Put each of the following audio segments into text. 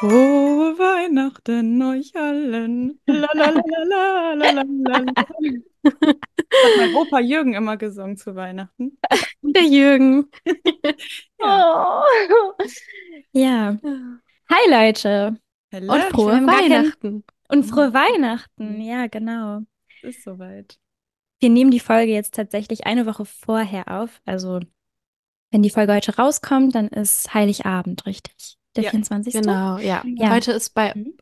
Frohe Weihnachten euch allen. La, la, la, la, la, la, la, la. Hat mein Opa Jürgen immer gesungen zu Weihnachten. Der Jürgen. Ja. Oh. Ja. Hi Leute. Hello, Und frohe Weihnachten. Und frohe Weihnachten. Ja, genau. Es ist soweit. Wir nehmen die Folge jetzt tatsächlich eine Woche vorher auf. Also, wenn die Folge heute rauskommt, dann ist Heiligabend, richtig? Der Ja, 24. Genau, ja. Ja. Heute ist bei, Mhm.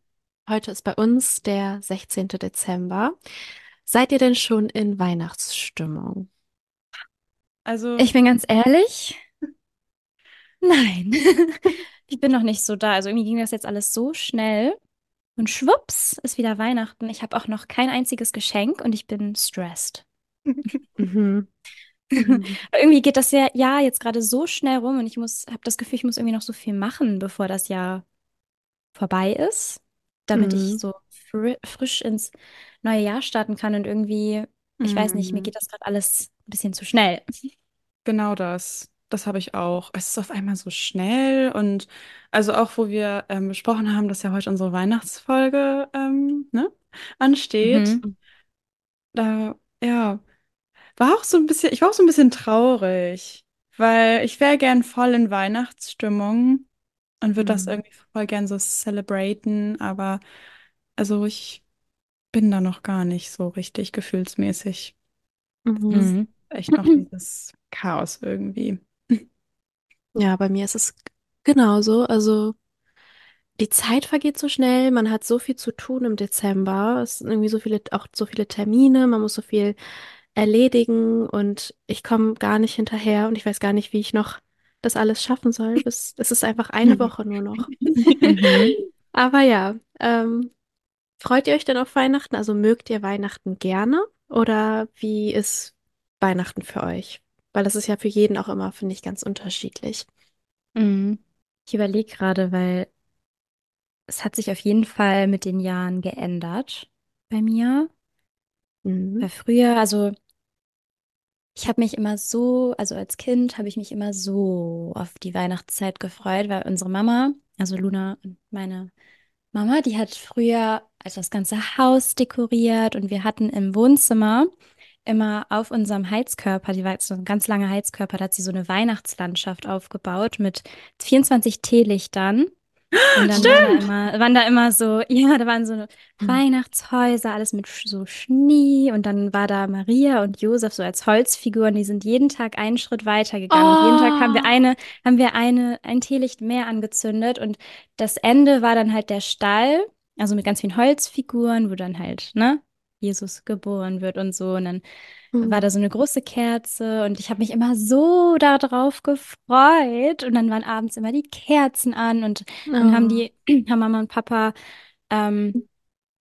heute ist bei uns der 16. Dezember. Seid ihr denn schon in Weihnachtsstimmung? Also, Ich bin ganz ehrlich. Nein. Ich bin noch nicht so da. Also irgendwie ging das jetzt alles so schnell. Und schwupps ist wieder Weihnachten. Ich habe auch noch kein einziges Geschenk und ich bin stressed. Mhm. Mhm. Irgendwie geht das ja, Jahr jetzt gerade so schnell rum und ich muss, habe das Gefühl, ich muss irgendwie noch so viel machen, bevor das Jahr vorbei ist, damit Mhm. ich so fri frisch ins neue Jahr starten kann und irgendwie, ich weiß nicht, mir Mhm. geht das gerade alles ein bisschen zu schnell. genau das. Das habe ich auch. Es ist auf einmal so schnell und also auch, wo wir ähm, besprochen haben, dass ja heute unsere Weihnachtsfolge ähm, ne, ansteht. Mhm. Da, ja, war auch so ein bisschen, ich war auch so ein bisschen traurig, weil ich wäre gern voll in Weihnachtsstimmung und würde das Mhm. irgendwie voll gern so celebraten, aber also ich bin da noch gar nicht so richtig gefühlsmäßig. Mhm. Echt noch dieses Chaos irgendwie. Ja, bei mir ist es genauso. Also die Zeit vergeht so schnell, man hat so viel zu tun im Dezember. Es sind irgendwie so viele, auch so viele Termine, man muss so viel erledigen und ich komme gar nicht hinterher und ich weiß gar nicht, wie ich noch das alles schaffen soll. Bis, es ist einfach eine Woche nur noch. Mhm. Aber ja, ähm, freut ihr euch denn auf Weihnachten? Also mögt ihr Weihnachten gerne? Oder wie ist Weihnachten für euch? Weil das ist ja für jeden auch immer, finde ich, ganz unterschiedlich. Mhm. Ich überlege gerade, weil es hat sich auf jeden Fall mit den Jahren geändert bei mir. Mhm. Weil früher, also ich habe mich immer so, also als Kind habe ich mich immer so auf die Weihnachtszeit gefreut, weil unsere Mama, also Luna und meine Mama, die hat früher also das ganze Haus dekoriert und wir hatten im Wohnzimmer immer auf unserem Heizkörper, die war jetzt so ein ganz langer Heizkörper, da hat sie so eine Weihnachtslandschaft aufgebaut mit 24 Teelichtern. Und dann waren da immer, waren da immer so, ja, da waren so Weihnachtshäuser, alles mit so Schnee. Und dann war da Maria und Josef so als Holzfiguren, die sind jeden Tag einen Schritt weiter gegangen. Und jeden Tag haben wir Oh. eine, haben wir eine, ein Teelicht mehr angezündet. Und das Ende war dann halt der Stall, also mit ganz vielen Holzfiguren, wo dann halt, ne, Jesus geboren wird und so. Und dann war da so eine große Kerze und ich habe mich immer so darauf gefreut. Und dann waren abends immer die Kerzen an und dann haben die, haben Mama und Papa ähm,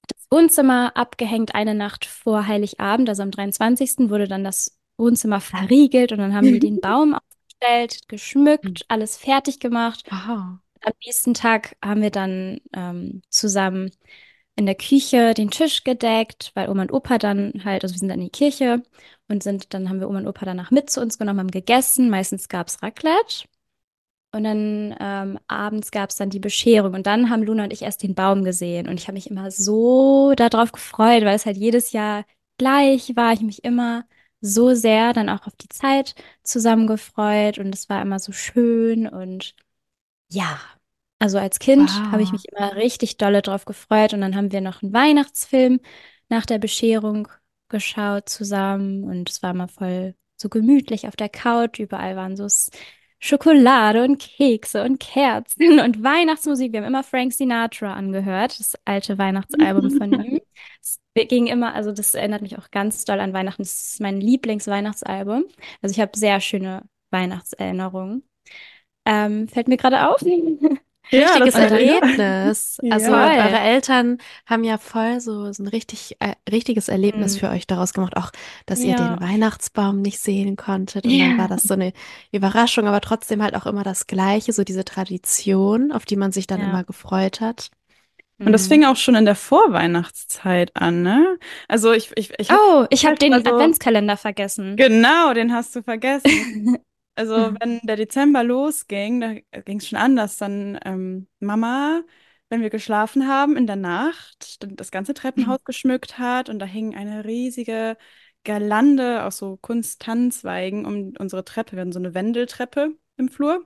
das Wohnzimmer abgehängt eine Nacht vor Heiligabend, also am 23. wurde dann das Wohnzimmer verriegelt und dann haben die den Baum aufgestellt, geschmückt, alles fertig gemacht. Wow. Am nächsten Tag haben wir dann ähm, zusammen in der Küche den Tisch gedeckt, weil Oma und Opa dann halt, also wir sind dann in die Kirche und sind, dann haben wir Oma und Opa danach mit zu uns genommen, haben gegessen. Meistens gab es Raclette. Und dann ähm, abends gab es dann die Bescherung. Und dann haben Luna und ich erst den Baum gesehen. Und ich habe mich immer so darauf gefreut, weil es halt jedes Jahr gleich war. Ich mich immer so sehr dann auch auf die Zeit zusammen gefreut. Und es war immer so schön. Und ja, also als Kind habe ich Wow. mich immer richtig dolle drauf gefreut. Und dann haben wir noch einen Weihnachtsfilm nach der Bescherung geschaut zusammen. Und es war immer voll so gemütlich auf der Couch. Überall waren so Schokolade und Kekse und Kerzen und Weihnachtsmusik. Wir haben immer Frank Sinatra angehört, das alte Weihnachtsalbum von ihm. Es ging immer, also das erinnert mich auch ganz doll an Weihnachten. Das ist mein Lieblingsweihnachtsalbum. Also ich habe sehr schöne Weihnachtserinnerungen. Ähm, fällt mir gerade auf. Ja, Richtiges Erlebnis. Also Ja. Eure Eltern haben ja voll so, so ein richtig, äh, richtiges Erlebnis Mhm. für euch daraus gemacht. Auch, dass ihr Ja. den Weihnachtsbaum nicht sehen konntet. Und Ja. dann war das so eine Überraschung, aber trotzdem halt auch immer das Gleiche, so diese Tradition, auf die man sich dann Ja. immer gefreut hat. Und das Mhm. fing auch schon in der Vorweihnachtszeit an, ne? Also ich, ich, ich hab Oh, ich habe den also- Adventskalender vergessen. Genau, den hast du vergessen. Also, Mhm. wenn der Dezember losging, da ging es schon an, dass dann ähm, Mama wenn wir geschlafen haben in der Nacht, dann das ganze Treppenhaus geschmückt hat und da hing eine riesige Girlande aus so Kunst-Tannenzweigen um unsere Treppe. Wir hatten so eine Wendeltreppe im Flur,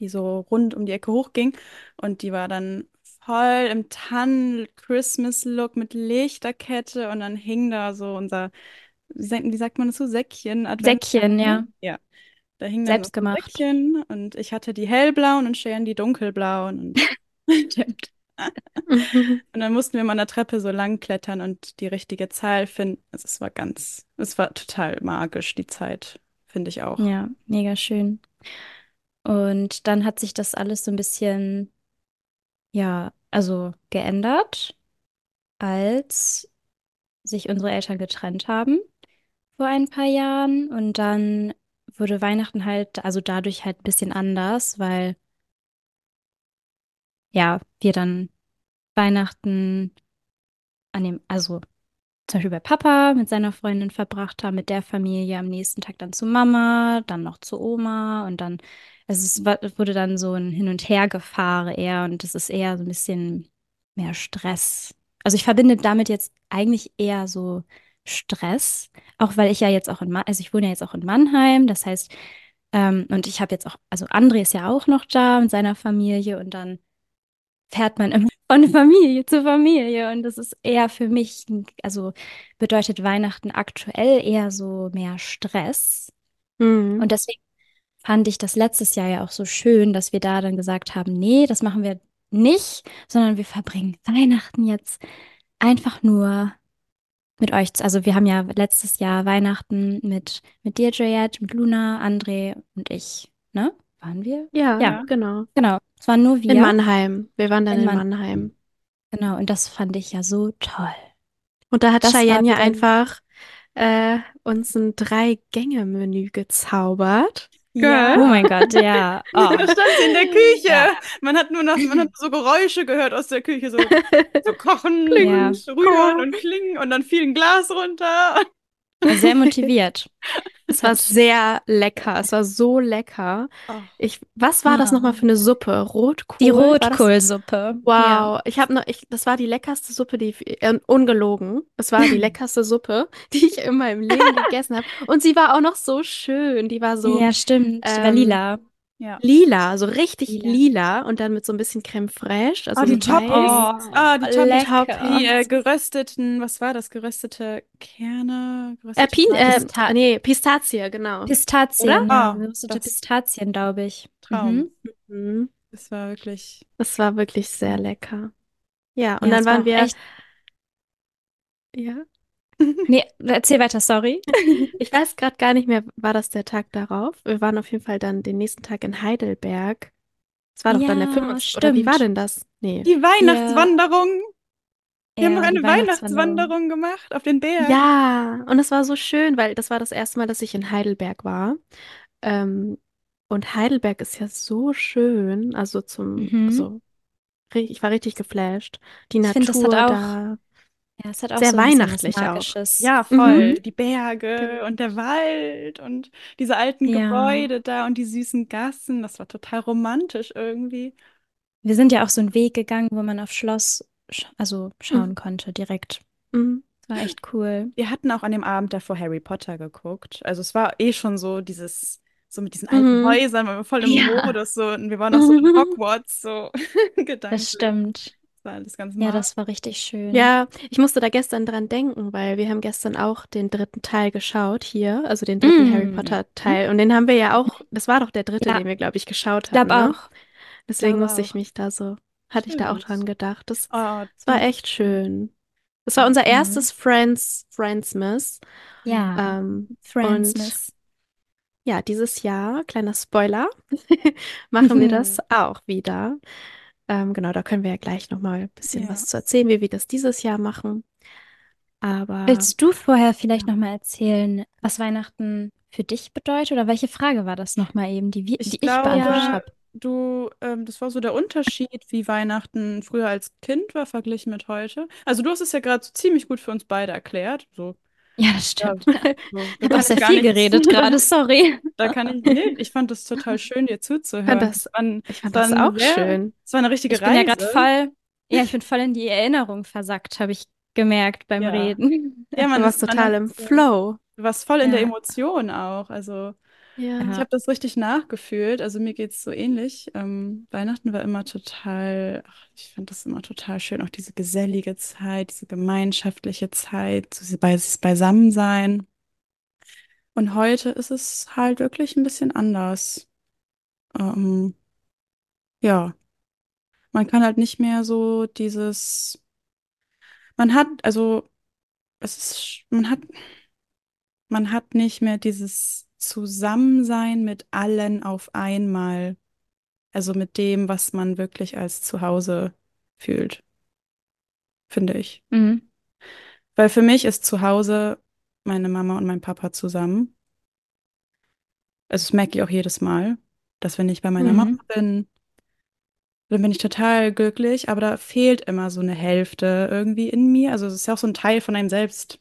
die so rund um die Ecke hochging und die war dann voll im Tannen-Christmas-Look mit Lichterkette und dann hing da so unser, wie sagt, wie sagt man das so, Säckchen, Säckchen, ja. Adventskalender. Ja, da hing dann Selbst so gemacht. Säckchen und ich hatte die hellblauen und Sharon die dunkelblauen und. Und dann mussten wir mal an der Treppe so lang klettern und die richtige Zahl finden. Also es war ganz, es war total magisch, die Zeit, finde ich auch. Ja, mega schön. Und dann hat sich das alles so ein bisschen, ja, also geändert, als sich unsere Eltern getrennt haben vor ein paar Jahren. Und dann wurde Weihnachten halt, also dadurch halt ein bisschen anders, weil ja, wir dann Weihnachten an dem, also zum Beispiel bei Papa mit seiner Freundin verbracht haben, mit der Familie, am nächsten Tag dann zu Mama, dann noch zu Oma und dann, also es wurde dann so ein Hin- und Hergefahren eher und das ist eher so ein bisschen mehr Stress. Also ich verbinde damit jetzt eigentlich eher so Stress, auch weil ich ja jetzt auch in, Ma also ich wohne ja jetzt auch in Mannheim, das heißt, ähm, und ich habe jetzt auch, also André ist ja auch noch da mit seiner Familie und dann fährt man immer von Familie zu Familie. Und das ist eher für mich, also bedeutet Weihnachten aktuell eher so mehr Stress. Mhm. Und deswegen fand ich das letztes Jahr ja auch so schön, dass wir da dann gesagt haben, nee, das machen wir nicht, sondern wir verbringen Weihnachten jetzt einfach nur mit euch. Also wir haben ja letztes Jahr Weihnachten mit, mit dir, Juliette, mit Luna, André und ich, ne? Waren wir? Ja, Ja. genau. Genau. Es waren nur wir. In Mannheim. Wir waren dann In in Mann- Mannheim. Genau, und das fand ich ja so toll. Und da hat Das Cheyenne ja einfach äh, uns ein Drei-Gänge-Menü gezaubert. Ja. Oh mein Gott, ja. Oh. Da stand sie in der Küche. Ja. Man hat nur noch, man hat so Geräusche gehört aus der Küche, so, so kochen Ja. und rühren und klingen und dann fiel ein Glas runter. Sehr motiviert. Es war sehr lecker. Es war so lecker. Oh. Ich, was war das Ah. nochmal für eine Suppe? Rotkohl? Die Rotkohlsuppe. Wow, ich habe noch, ich, das war die leckerste Suppe, die, äh, ungelogen, es war die leckerste Suppe, die ich in meinem Leben gegessen habe. Und sie war auch noch so schön. Die war Ja, so ja stimmt. Die war ähm, lila. Ja. lila, so richtig Lila. lila und dann mit so ein bisschen Creme fraiche, also Ah, die Toppings. Mais. Ah, die lecker. Toppings. Die äh, gerösteten, was war das? Geröstete Kerne? Äh, Geröstete Pin, äh, Pista- nee, Pistazie, genau. Pistazien, Oder? ja. Ah, Geröstete Pistazien, glaube ich. Traum. Mhm. Mhm. Das war wirklich. Das war wirklich sehr lecker. Ja, und Ja, dann waren wir, echt. ja, Nee, erzähl weiter, sorry. ich weiß gerade gar nicht mehr, war das der Tag darauf? Wir waren auf jeden Fall dann den nächsten Tag in Heidelberg. Es war doch dann der Ja, 25. Oder wie war denn das? Nee. Die Weihnachtswanderung. Wir haben Ja, noch eine Weihnachtswanderung. Weihnachtswanderung gemacht auf den Berg. Ja, und es war so schön, weil das war das erste Mal, dass ich in Heidelberg war. Ähm, und Heidelberg ist ja so schön, also zum, Mhm. so, ich war richtig geflasht. Die Ich finde, das hat Natur auch da. Ja, es hat auch Sehr so weihnachtlich auch. Ja, voll. Mhm. Die Berge und der Wald und diese alten Ja. Gebäude da und die süßen Gassen. Das war total romantisch irgendwie. Wir sind ja auch so einen Weg gegangen, wo man auf Schloss, sch also schauen Mhm. konnte direkt. Mhm. Das war echt cool. Wir hatten auch an dem Abend davor Harry Potter geguckt. Also es war eh schon so dieses, so mit diesen alten Mhm. Häusern, wir waren voll im Ja. Modus so und wir waren auch so in Hogwarts so gedanklich. Das stimmt. Das war alles ganz Ja, das war richtig schön. Ja, ich musste da gestern dran denken, weil wir haben gestern auch den dritten Teil geschaut hier, also den dritten Mm. Harry Potter Teil. Und den haben wir ja auch, das war doch der dritte, Ja. den wir, glaube ich, geschaut Ich glaube hatten, ne? auch. Deswegen glaube musste ich auch. mich da so, hatte ich da auch Stimmt. dran gedacht. Das, Oh, das war echt schön. Das war unser Mhm. erstes Friends, Friendsmas. Ja. Ähm, Friendsmas. ja, dieses Jahr, kleiner Spoiler, machen wir das auch wieder. Ähm, genau, da können wir ja gleich nochmal ein bisschen Ja. was zu erzählen, wie wir das dieses Jahr machen. Aber Willst du vorher vielleicht nochmal erzählen, was Weihnachten für dich bedeutet? Oder welche Frage war das nochmal eben, die, wir, Ich die ich glaube, beantwortet habe? du, ähm, das war so der Unterschied, wie Weihnachten früher als Kind war, verglichen mit heute. Also du hast es ja gerade so ziemlich gut für uns beide erklärt. So Ja, das Ja, stimmt. so, Ich habe auch sehr viel geredet gerade, sorry. Da kann ich, nee, ich fand das total schön, dir fand zuzuhören. das, Es ich es fand war das auch sehr, schön. es war eine richtige Ich bin ja gerade Reise. voll, ja, ich bin voll in die Erinnerung versackt, habe ich gemerkt beim Ja. Reden. Ja, Du man warst ist, total im Flow. du warst voll in der Ja. Emotion auch. Also Ja. Ja. habe das richtig nachgefühlt. Also mir geht es so ähnlich. Ähm, Weihnachten war immer total, ach, ich fand das immer total schön, auch diese gesellige Zeit, diese gemeinschaftliche Zeit, so dieses Beisammensein. Und heute ist es halt wirklich ein bisschen anders. Ähm, ja, man kann halt nicht mehr so dieses, man hat, also es ist, man hat, man hat nicht mehr dieses Zusammensein mit allen auf einmal, also mit dem, was man wirklich als Zuhause fühlt, finde ich. Mhm. Weil für mich ist zu Hause meine Mama und mein Papa zusammen. Also das merke ich auch jedes Mal, dass wenn ich bei meiner Mama Mhm. bin, dann bin ich total glücklich, aber da fehlt immer so eine Hälfte irgendwie in mir. Also es ist ja auch so ein Teil von einem selbst.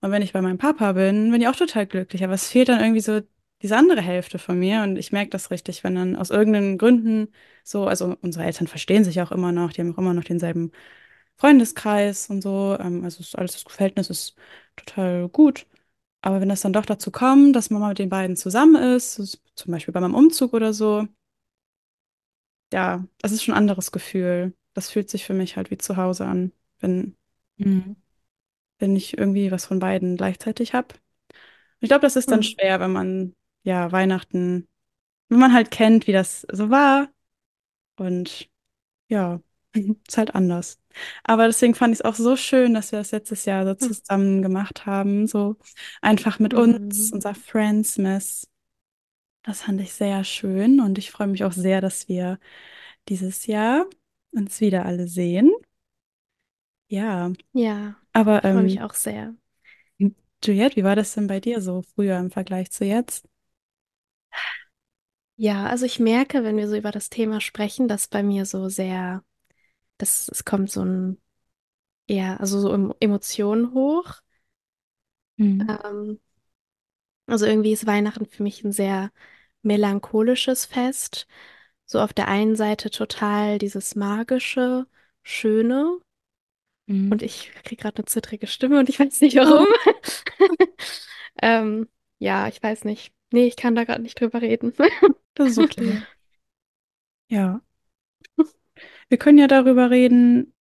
Und wenn ich bei meinem Papa bin, bin ich auch total glücklich, aber es fehlt dann irgendwie so diese andere Hälfte von mir und ich merke das richtig, wenn dann aus irgendeinen Gründen so, also unsere Eltern verstehen sich auch immer noch, die haben auch immer noch denselben Freundeskreis und so, ähm, also alles das Verhältnis ist total gut. Aber wenn das dann doch dazu kommt, dass Mama mit den beiden zusammen ist, zum Beispiel bei meinem Umzug oder so, ja, das ist schon ein anderes Gefühl. Das fühlt sich für mich halt wie zu Hause an, wenn, Mhm. Wenn ich irgendwie was von beiden gleichzeitig habe. Ich glaube, das ist dann Mhm. schwer, wenn man, ja, Weihnachten, wenn man halt kennt, wie das so war. Und ja, ist halt anders. Aber deswegen fand ich es auch so schön, dass wir das letztes Jahr so Mhm. zusammen gemacht haben. So einfach mit uns, Mhm. unser Friendsmas. Das fand ich sehr schön und ich freue mich auch sehr, dass wir dieses Jahr uns wieder alle sehen. Ja, Ja, aber ich freue mich ähm, auch sehr. Juliette, wie war das denn bei dir so früher im Vergleich zu jetzt? Ja, also ich merke, wenn wir so über das Thema sprechen, dass bei mir so sehr, dass es kommt so ein, ja, also so Em- Emotionen hoch. Mhm. Ähm, also irgendwie ist Weihnachten für mich ein sehr melancholisches Fest. So auf der einen Seite total dieses magische, schöne. Mhm. Und ich kriege gerade eine zittrige Stimme und ich weiß nicht warum. Ähm, ja, ich weiß nicht. Nee, ich kann da gerade nicht drüber reden. Das ist okay. Ja, wir können ja darüber reden.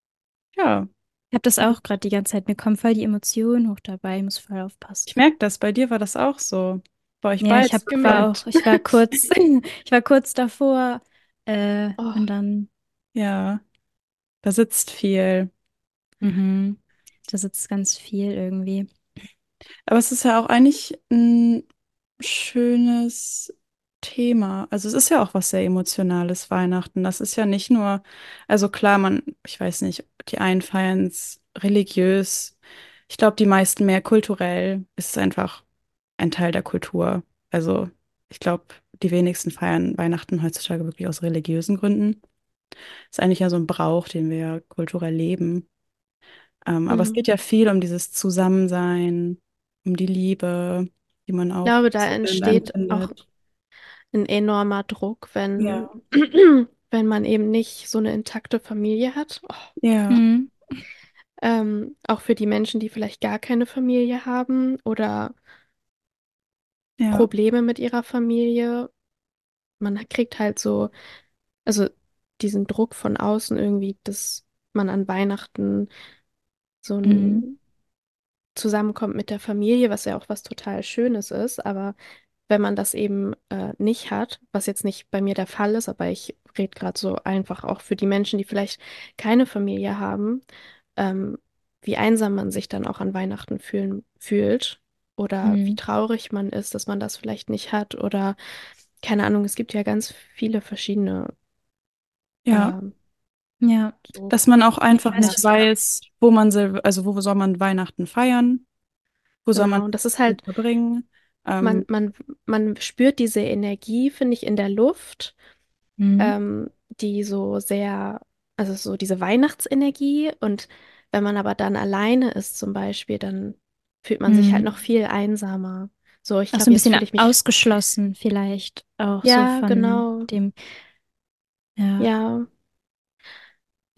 Ja, Ich habe das auch gerade die ganze Zeit. Mir kommen voll die Emotionen hoch dabei. Ich muss voll aufpassen. ich merke das. Bei dir war das auch so. Bei euch Ja, beiden ich hab, war auch, ich war kurz, ich war kurz davor, äh, Oh, und dann, Ja, da sitzt viel. Mhm, da sitzt ganz viel irgendwie. Aber es ist ja auch eigentlich ein schönes Thema. Also es ist ja auch was sehr Emotionales, Weihnachten. Das ist ja nicht nur, also klar, man, ich weiß nicht, die einen feiern es religiös. Ich glaube, die meisten mehr kulturell. Es ist einfach ein Teil der Kultur. Also ich glaube, die wenigsten feiern Weihnachten heutzutage wirklich aus religiösen Gründen. Ist eigentlich ja so ein Brauch, den wir kulturell leben. Ähm, aber es mhm. geht ja viel um dieses Zusammensein, um die Liebe, die man Ich auch glaube, da entsteht auch ein enormer Druck, wenn, Ja, wenn man eben nicht so eine intakte Familie hat. Oh, ja, Mhm. ähm, auch für die Menschen, die vielleicht gar keine Familie haben oder ja, Probleme mit ihrer Familie. Man kriegt halt so, also diesen Druck von außen irgendwie, dass man an Weihnachten so Mhm. ein zusammenkommt mit der Familie, was ja auch was total Schönes ist, aber wenn man das eben äh, nicht hat, was jetzt nicht bei mir der Fall ist, aber ich rede gerade so einfach auch für die Menschen, die vielleicht keine Familie haben, ähm, wie einsam man sich dann auch an Weihnachten fühlen, fühlt oder wie Mhm. traurig man ist, dass man das vielleicht nicht hat oder keine Ahnung, es gibt ja ganz viele verschiedene ja. ähm, Ja, so Dass man auch einfach weiß, nicht weiß, wo man, also wo soll man Weihnachten feiern, wo soll man genau. Und das ist halt, verbringen. man, Ähm, man, man spürt diese Energie, finde ich, in der Luft. Mhm. ähm, die so sehr, also so diese Weihnachtsenergie und wenn man aber dann alleine ist zum Beispiel, dann fühlt man sich halt noch Mhm. viel einsamer. So, ich Auch so glaube, ein bisschen mich. ausgeschlossen, vielleicht auch so Ja, von genau. dem, ja. Ja,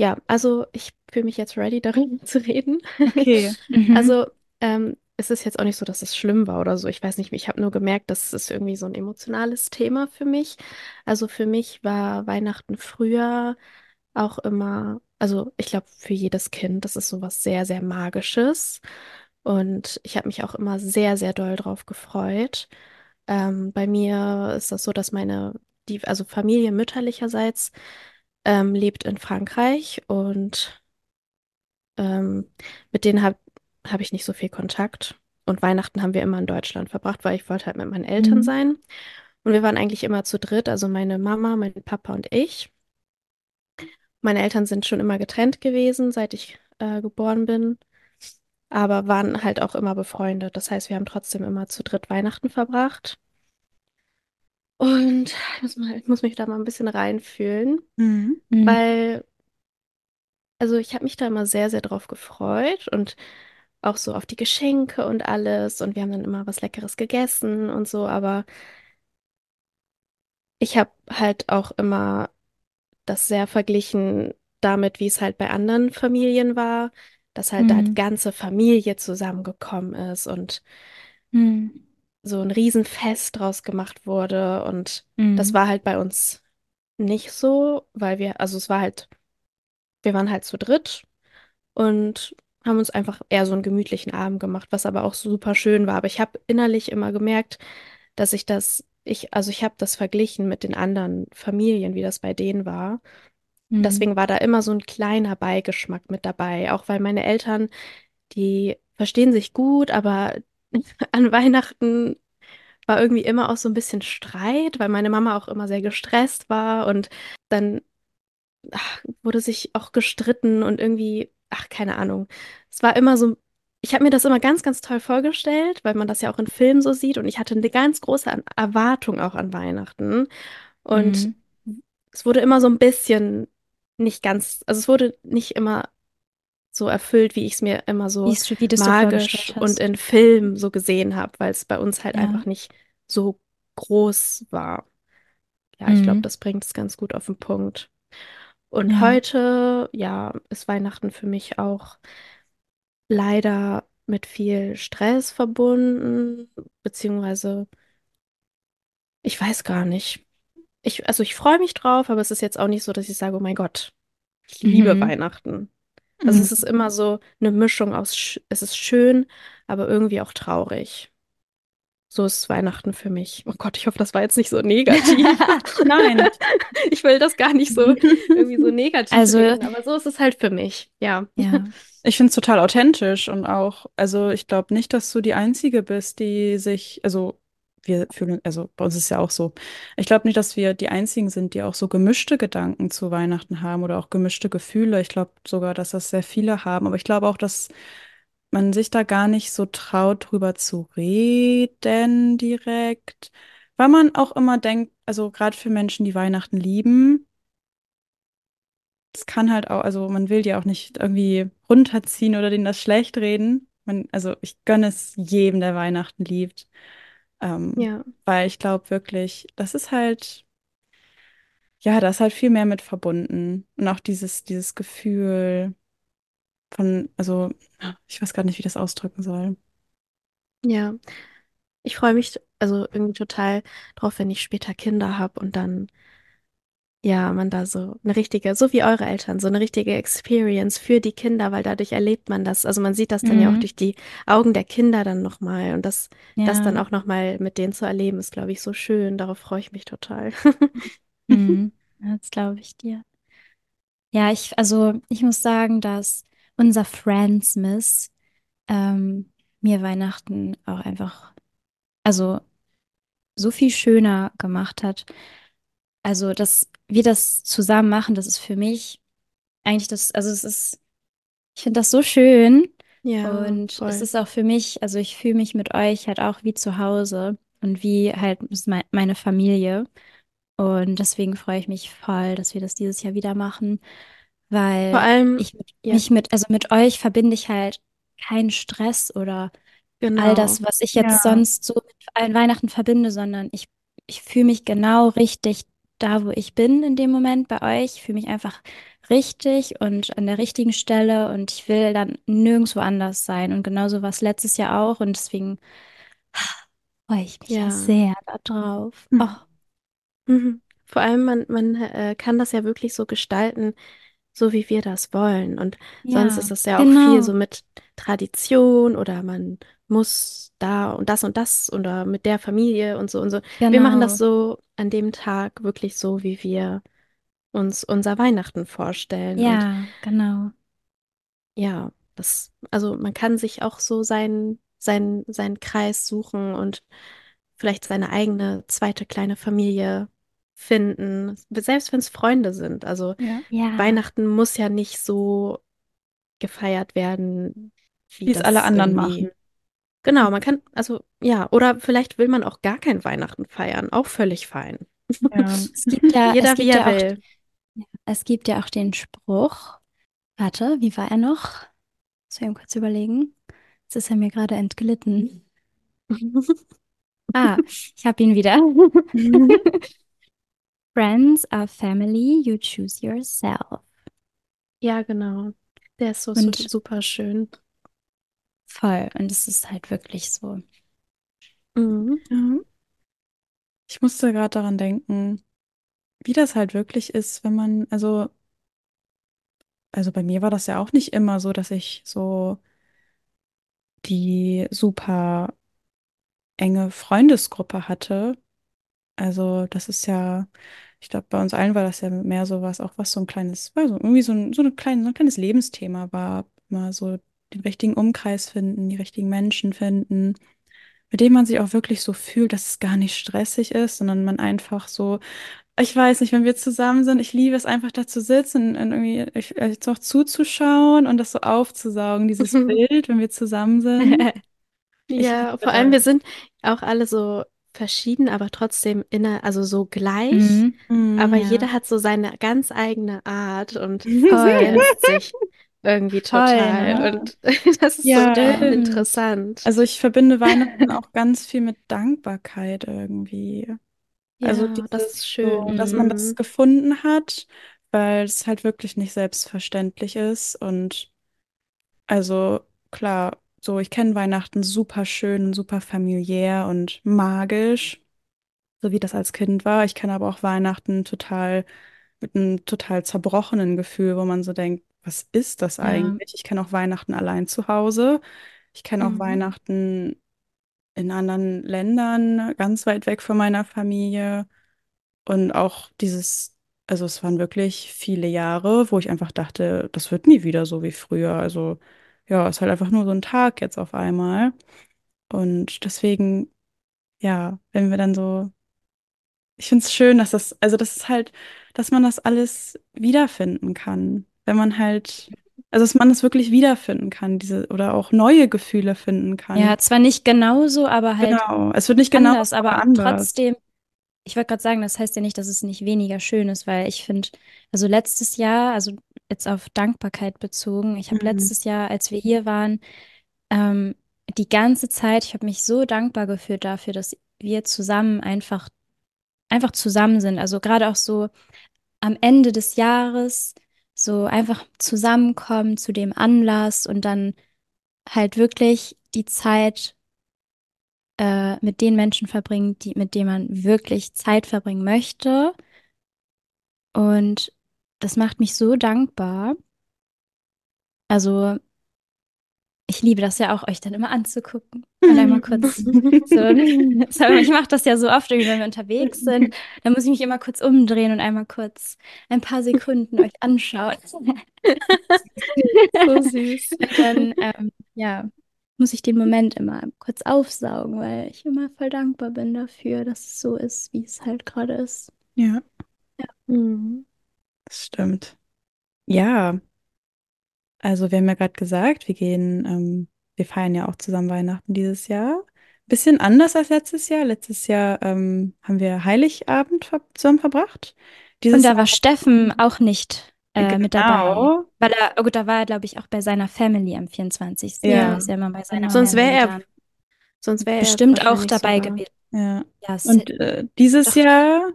ja, also ich fühle mich jetzt ready, darüber zu reden. Okay. Mhm. Also, ähm, es ist jetzt auch nicht so, dass es schlimm war oder so. Ich weiß nicht, ich habe nur gemerkt, das ist irgendwie so ein emotionales Thema für mich. Also für mich war Weihnachten früher auch immer, also ich glaube, für jedes Kind, das ist sowas sehr, sehr Magisches. Und ich habe mich auch immer sehr, sehr doll drauf gefreut. Ähm, bei mir ist das so, dass meine, die, also Familie mütterlicherseits, ähm, lebt in Frankreich und ähm, mit denen habe hab ich nicht so viel Kontakt. Und Weihnachten haben wir immer in Deutschland verbracht, weil ich wollte halt mit meinen Eltern Mhm. sein. Und wir waren eigentlich immer zu dritt, also meine Mama, mein Papa und ich. Meine Eltern sind schon immer getrennt gewesen, seit ich äh, geboren bin, aber waren halt auch immer befreundet. Das heißt, wir haben trotzdem immer zu dritt Weihnachten verbracht. Und ich muss mal, ich muss mich da mal ein bisschen reinfühlen, Mhm. Mhm. weil, also ich habe mich da immer sehr, sehr drauf gefreut und auch so auf die Geschenke und alles. Und wir haben dann immer was Leckeres gegessen und so, aber ich habe halt auch immer das sehr verglichen damit, wie es halt bei anderen Familien war, dass halt da die Mhm. ganze Familie zusammengekommen ist und Mhm. So ein Riesenfest draus gemacht wurde. Und das Mhm. war halt bei uns nicht so, weil wir, also es war halt, wir waren halt zu dritt und haben uns einfach eher so einen gemütlichen Abend gemacht, was aber auch super schön war. Aber ich habe innerlich immer gemerkt, dass ich das, ich, also ich habe das verglichen mit den anderen Familien, wie das bei denen war. Mhm. Deswegen war da immer so ein kleiner Beigeschmack mit dabei, auch weil meine Eltern, die verstehen sich gut, aber an Weihnachten war irgendwie immer auch so ein bisschen Streit, weil meine Mama auch immer sehr gestresst war und dann ach, wurde sich auch gestritten und irgendwie, ach, keine Ahnung. Es war immer so, ich habe mir das immer ganz, ganz toll vorgestellt, weil man das ja auch in Filmen so sieht und ich hatte eine ganz große Erwartung auch an Weihnachten und Mhm. es wurde immer so ein bisschen nicht ganz, also es wurde nicht immer so erfüllt, wie ich es mir immer Wie so wie dir magisch und in Filmen so gesehen habe, weil es bei uns halt Ja. einfach nicht so groß war. Ja, ich glaube, Mhm. das bringt es ganz gut auf den Punkt. Und Ja. heute, ja, ist Weihnachten für mich auch leider mit viel Stress verbunden, beziehungsweise ich weiß gar nicht. Ich, also ich freue mich drauf, aber es ist jetzt auch nicht so, dass ich sage, oh mein Gott, ich liebe Mhm. Weihnachten. Also es ist Mhm. immer so eine Mischung aus, sch- es ist schön, aber irgendwie auch traurig. So ist Weihnachten für mich. Oh Gott, ich hoffe, das war jetzt nicht so negativ. Nein. Ich will das gar nicht so irgendwie so negativ Also, reden, aber so ist es halt für mich. Ja. ja. Ich finde es total authentisch und auch, also ich glaube nicht, dass du die Einzige bist, die sich, also wir fühlen, also bei uns ist ja auch so. Ich glaube nicht, dass wir die Einzigen sind, die auch so gemischte Gedanken zu Weihnachten haben oder auch gemischte Gefühle. Ich glaube sogar, dass das sehr viele haben. Aber ich glaube auch, dass man sich da gar nicht so traut, drüber zu reden direkt, weil man auch immer denkt, also gerade für Menschen, die Weihnachten lieben, es kann halt auch, also man will die auch nicht irgendwie runterziehen oder denen das schlecht reden. Man, also ich gönne es jedem, der Weihnachten liebt. Ähm, Ja. weil ich glaube wirklich, das ist halt, ja, da ist halt viel mehr mit verbunden. Und auch dieses, dieses Gefühl von, also, ich weiß gar nicht, wie ich das ausdrücken soll. Ja. Ich freue mich also irgendwie total drauf, wenn ich später Kinder habe und dann, ja, man da so eine richtige, so wie eure Eltern, so eine richtige Experience für die Kinder, weil dadurch erlebt man das. Also man sieht das dann ja auch Mhm. durch die Augen der Kinder dann nochmal und das, das dann Ja. auch nochmal mit denen zu erleben, ist, glaube ich, so schön. Darauf freue ich mich total. Mhm. Ja, Das glaube ich dir. Ja, ich, also ich muss sagen, dass unser Friendsmas ähm, mir Weihnachten auch einfach, also so viel schöner gemacht hat. Also, dass wir das zusammen machen, das ist für mich eigentlich das, also es ist, ich finde das so schön Ja, und es voll. ist auch für mich, also ich fühle mich mit euch halt auch wie zu Hause und wie halt es meine Familie. Und deswegen freue ich mich voll, dass wir das dieses Jahr wieder machen, Vor weil allem, ich mit, ja, mich mit, also mit euch verbinde ich halt keinen Stress oder all Genau. das, was ich Ja. jetzt sonst so mit Weihnachten verbinde, sondern ich, ich fühle mich genau richtig da, wo ich bin in dem Moment bei euch. Ich fühle mich einfach richtig und an der richtigen Stelle und ich will dann nirgendwo anders sein. Und genauso war es letztes Jahr auch und deswegen freue ich mich ja sehr darauf. Mhm. Oh, Mhm. Vor allem, man, man äh, kann das ja wirklich so gestalten, so wie wir das wollen. Und sonst ja, ist es ja auch genau. viel so mit Tradition oder man muss da und das und das oder mit der Familie und so und so. Wir machen das Genau. so an dem Tag wirklich so, wie wir uns unser Weihnachten vorstellen. Und Ja, genau. ja, das, also man kann sich auch so seinen, seinen, seinen Kreis suchen und vielleicht seine eigene zweite kleine Familie finden, selbst wenn es Freunde sind. Also Ja. Ja, Weihnachten muss ja nicht so gefeiert werden, wie Wie es alle anderen machen. Genau, man kann, also ja, oder vielleicht will man auch gar kein Weihnachten feiern, auch völlig fein. Ja. es gibt ja, es Jeder wie gibt er ja auch, will. ja, es gibt ja auch den Spruch. Warte, wie war er noch? Muss ich eben kurz überlegen. Jetzt ist er mir gerade entglitten. Ah, ich habe ihn wieder. Friends are family, you choose yourself. Ja, genau. Der ist so, so Und super schön. Voll. Und es ist halt wirklich so. Mhm. Ja. Ich musste gerade daran denken, wie das halt wirklich ist, wenn man, also, also bei mir war das ja auch nicht immer so, dass ich so die super enge Freundesgruppe hatte. Also das ist ja, ich glaube, bei uns allen war das ja mehr so was, auch was so ein kleines, also irgendwie so ein, so ein kleines, so ein kleines Lebensthema war, mal so den richtigen Umkreis finden, die richtigen Menschen finden, mit denen man sich auch wirklich so fühlt, dass es gar nicht stressig ist, sondern man einfach so, ich weiß nicht, wenn wir zusammen sind, ich liebe es einfach da zu sitzen und irgendwie ich, jetzt auch zuzuschauen und das so aufzusaugen, dieses Bild, wenn wir zusammen sind. Ja, vor allem, wir sind auch alle so verschieden, aber trotzdem inner, also so gleich. Mhm. Aber Mhm. Ja, jeder hat so seine ganz eigene Art und ergänzt sich irgendwie Voll, total. ne? Und das ist so Ja, Stimmt. interessant. also ich verbinde Weihnachten auch ganz viel mit Dankbarkeit irgendwie. Also Ja, das ist dieses schön. so, dass man das Mhm. gefunden hat, weil es halt wirklich nicht selbstverständlich ist. Und also klar, so ich kenne Weihnachten super schön und super familiär und magisch, so wie das als Kind war. Ich kenne aber auch Weihnachten total mit einem total zerbrochenen Gefühl, wo man so denkt, was ist das Ja, eigentlich? Ich kenne auch Weihnachten allein zu Hause. Ich kenne auch Mhm. Weihnachten in anderen Ländern, ganz weit weg von meiner Familie. Und auch dieses, also es waren wirklich viele Jahre, wo ich einfach dachte, das wird nie wieder so wie früher. Also ja, es ist halt einfach nur so ein Tag jetzt auf einmal. Und deswegen, ja, wenn wir dann so, ich finde es schön, dass das, also das ist halt, dass man das alles wiederfinden kann. Wenn man halt, also dass man es wirklich wiederfinden kann, diese, oder auch neue Gefühle finden kann. ja, zwar nicht genauso, aber halt Genau. Es wird nicht anders, aber aber anders. trotzdem. Ich wollte gerade sagen, das heißt ja nicht, dass es nicht weniger schön ist, weil ich finde, also letztes Jahr, also jetzt auf Dankbarkeit bezogen, ich habe Mhm. letztes Jahr, als wir hier waren, ähm, die ganze Zeit, ich habe mich so dankbar gefühlt dafür, dass wir zusammen einfach, einfach zusammen sind. Also gerade auch so am Ende des Jahres, so einfach zusammenkommen zu dem Anlass und dann halt wirklich die Zeit äh, mit den Menschen verbringen, die, mit denen man wirklich Zeit verbringen möchte. Und das macht mich so dankbar. Also, ich liebe das ja auch, euch dann immer anzugucken und einmal kurz so. ich mache das ja so oft, wenn wir unterwegs sind. Dann muss ich mich immer kurz umdrehen und einmal kurz ein paar Sekunden euch anschauen. So süß. Und dann, ähm, ja, muss ich den Moment immer kurz aufsaugen, weil ich immer voll dankbar bin dafür, dass es so ist, wie es halt gerade ist. Ja, Mhm. das stimmt. Ja, also wir haben ja gerade gesagt, wir gehen, ähm, wir feiern ja auch zusammen Weihnachten dieses Jahr. Bisschen anders als letztes Jahr. Letztes Jahr ähm, haben wir Heiligabend ver zusammen verbracht. Und Dieses da Jahr war Steffen auch nicht äh, mit dabei. genau. Weil er, oh gut, da war er, glaube ich, auch bei seiner Family am 24. Ja, ist ja immer bei seiner Sonst wäre er dann. Sonst wäre er bestimmt auch dabei sogar. gewesen. Ja. Ja, Und äh, dieses Doch. Jahr,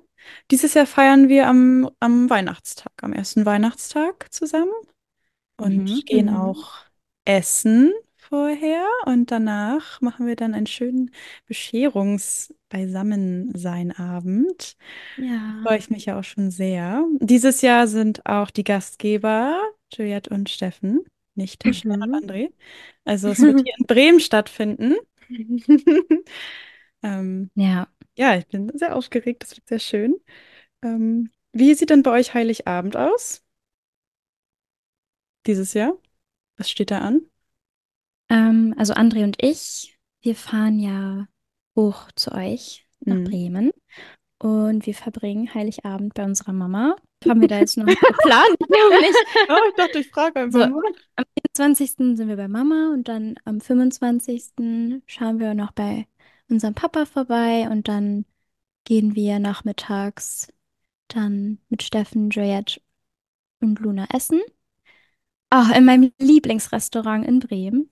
dieses Jahr feiern wir am, am Weihnachtstag, am ersten Weihnachtstag zusammen und Mhm. gehen Mhm. auch essen vorher und danach machen wir dann einen schönen Bescherungs-Beisammensein-Abend. Ja. Freue ich mich ja auch schon sehr. Dieses Jahr sind auch die Gastgeber Juliette und Steffen, nicht Tischler und Mhm. André. Also es wird hier in Bremen stattfinden. Ähm, ja. ja, ich bin sehr aufgeregt, das wird sehr schön. Ähm, wie sieht denn bei euch Heiligabend aus? Dieses Jahr? Was steht da an? Ähm, also André und ich, wir fahren ja hoch zu euch nach Mhm. Bremen und wir verbringen Heiligabend bei unserer Mama. Haben wir da jetzt noch geplant? Ich. Oh, ich dachte, ich frage einfach So. mal. Am 24. sind wir bei Mama und dann am 25. schauen wir noch bei unserem Papa vorbei und dann gehen wir nachmittags dann mit Steffen, Juliette und Luna essen. Ah, in meinem Lieblingsrestaurant in Bremen.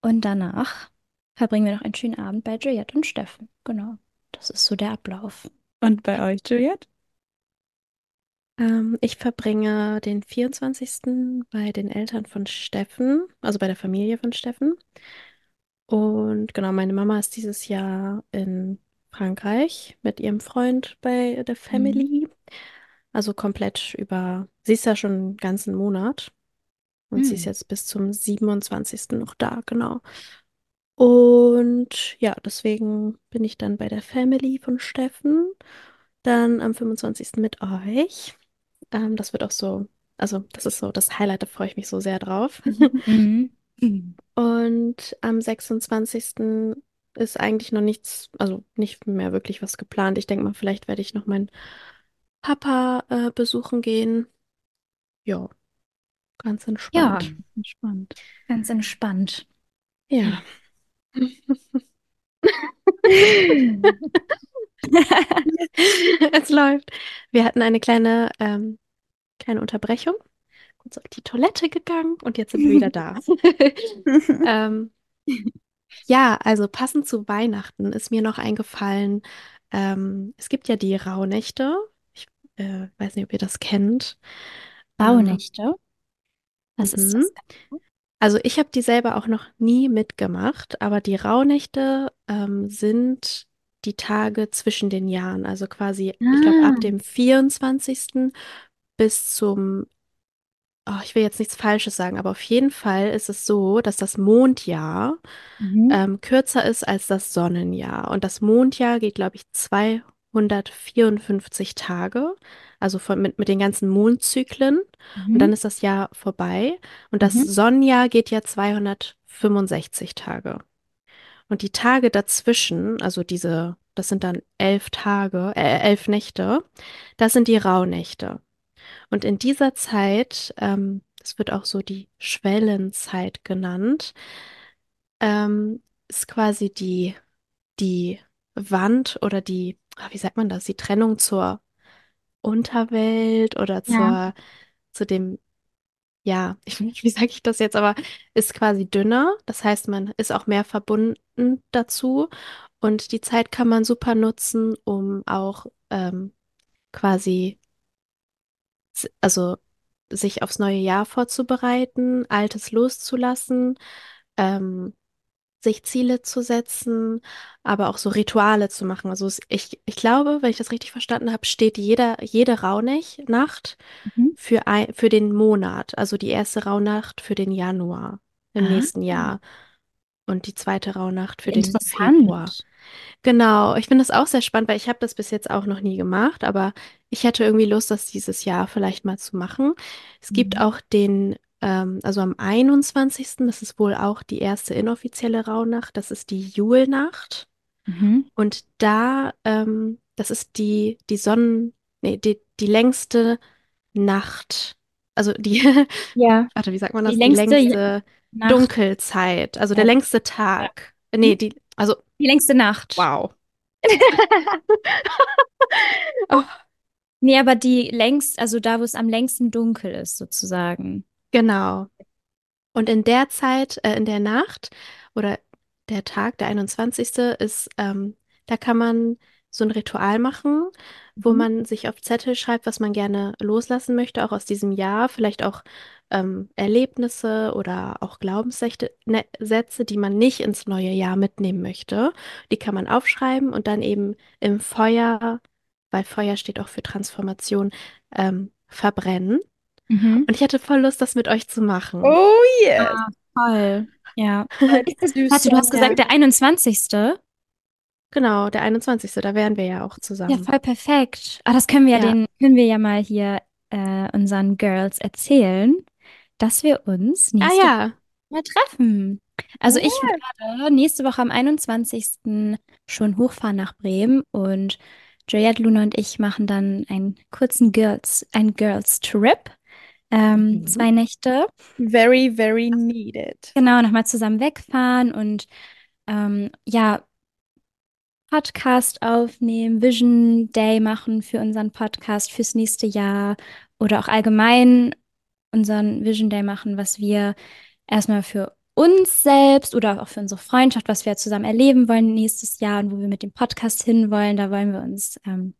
Und danach verbringen wir noch einen schönen Abend bei Juliette und Steffen. Genau. Das ist so der Ablauf. Und bei euch, Juliette? Ähm, ich verbringe den 24. bei den Eltern von Steffen, also bei der Familie von Steffen. Und genau, meine Mama ist dieses Jahr in Frankreich mit ihrem Freund bei der Family. Also komplett über, sie ist ja schon einen ganzen Monat. Und sie ist Hm. jetzt bis zum 27. noch da, genau. Und ja, deswegen bin ich dann bei der Family von Steffen. Dann am 25. mit euch. Ähm, das wird auch so, also das ist so das Highlight, da freue ich mich so sehr drauf. Mhm. Und am 26. ist eigentlich noch nichts, also nicht mehr wirklich was geplant. Ich denke mal, vielleicht werde ich noch meinen Papa äh, besuchen gehen. Ja, ganz Ja, entspannt. Spannend. ganz entspannt. Ja. Es läuft. Wir hatten eine kleine, ähm, kleine Unterbrechung. Kurz auf die Toilette gegangen und jetzt sind wir wieder da. Ähm, ja, also passend zu Weihnachten ist mir noch eingefallen, ähm, es gibt ja die Rauhnächte. Ich äh, weiß nicht, ob ihr das kennt. Ähm, Rauhnächte. Was ist mhm. das? Also ich habe die selber auch noch nie mitgemacht, aber die Rauhnächte ähm, sind die Tage zwischen den Jahren. Also quasi, ich glaube, ab Ah. dem 24. bis zum, oh, ich will jetzt nichts Falsches sagen, aber auf jeden Fall ist es so, dass das Mondjahr Mhm. ähm, kürzer ist als das Sonnenjahr. Und das Mondjahr geht, glaube ich, 254 Tage, also von, mit, mit den ganzen Mondzyklen. Und dann Mhm. ist das Jahr vorbei. Und das Mhm. Sonnenjahr geht ja 265 Tage. Und die Tage dazwischen, also diese, das sind dann elf Tage, äh, elf Nächte, das sind die Rauhnächte. Und in dieser Zeit, ähm, das wird auch so die Schwellenzeit genannt, ähm, ist quasi die, die Wand oder die, ah, wie sagt man das, die Trennung zur Unterwelt oder Ja. zur, zu dem, ja, ich, wie sage ich das jetzt, aber ist quasi dünner. Das heißt, man ist auch mehr verbunden dazu. Und die Zeit kann man super nutzen, um auch ähm, quasi, s- also sich aufs neue Jahr vorzubereiten, Altes loszulassen, ähm, sich Ziele zu setzen, aber auch so Rituale zu machen. Also es, ich, ich glaube, wenn ich das richtig verstanden habe, steht jeder, jede Rauhnacht Mhm. für, ein, für den Monat. Also die erste Rauhnacht für den Januar im Ah. nächsten Jahr und die zweite Rauhnacht für den Februar. Genau, ich finde das auch sehr spannend, weil ich habe das bis jetzt auch noch nie gemacht, aber ich hätte irgendwie Lust, das dieses Jahr vielleicht mal zu machen. Es gibt Mhm. auch den, ähm, also am 21., das ist wohl auch die erste inoffizielle Rauhnacht, das ist die Julnacht. Mhm. Und da, ähm, das ist die, die Sonnen, nee, die, die längste Nacht. Also die, Ja, warte, wie sagt man die das? Die längste längste Nacht. Dunkelzeit, also der Ja. längste Tag. Nee, die, also, Die längste Nacht. wow. Oh, Nee, aber die längst, also da, wo es am längsten dunkel ist, sozusagen. Genau. Und in der Zeit, äh, in der Nacht oder der Tag, der einundzwanzigste ist, ähm, da kann man so ein Ritual machen, wo Mhm. man sich auf Zettel schreibt, was man gerne loslassen möchte, auch aus diesem Jahr, vielleicht auch ähm, Erlebnisse oder auch Glaubenssätze, ne, Sätze, die man nicht ins neue Jahr mitnehmen möchte. Die kann man aufschreiben und dann eben im Feuer, weil Feuer steht auch für Transformation, ähm, verbrennen. Mhm. Und ich hatte voll Lust, das mit euch zu machen. Oh yes. Voll. Ja. Warte, du hast Ja. gesagt, der 21. Genau, der einundzwanzigste. Da wären wir ja auch Ja, zusammen. voll perfekt. Ah, das können wir ja, Ja. den, können wir ja mal hier äh, unseren Girls erzählen, dass wir uns Ah nächste ja, mal treffen. Also ich Ja. werde nächste Woche am 21. schon hochfahren nach Bremen und Juliette, Luna und ich machen dann einen kurzen Girls, einen Girls Trip. Ähm, Mhm. zwei Nächte. Very, very needed. Genau, nochmal zusammen wegfahren und ähm, ja, Podcast aufnehmen, Vision Day machen für unseren Podcast fürs nächste Jahr oder auch allgemein unseren Vision Day machen, was wir erstmal für uns selbst oder auch für unsere Freundschaft, was wir zusammen erleben wollen nächstes Jahr und wo wir mit dem Podcast hinwollen. Da wollen wir uns ähm,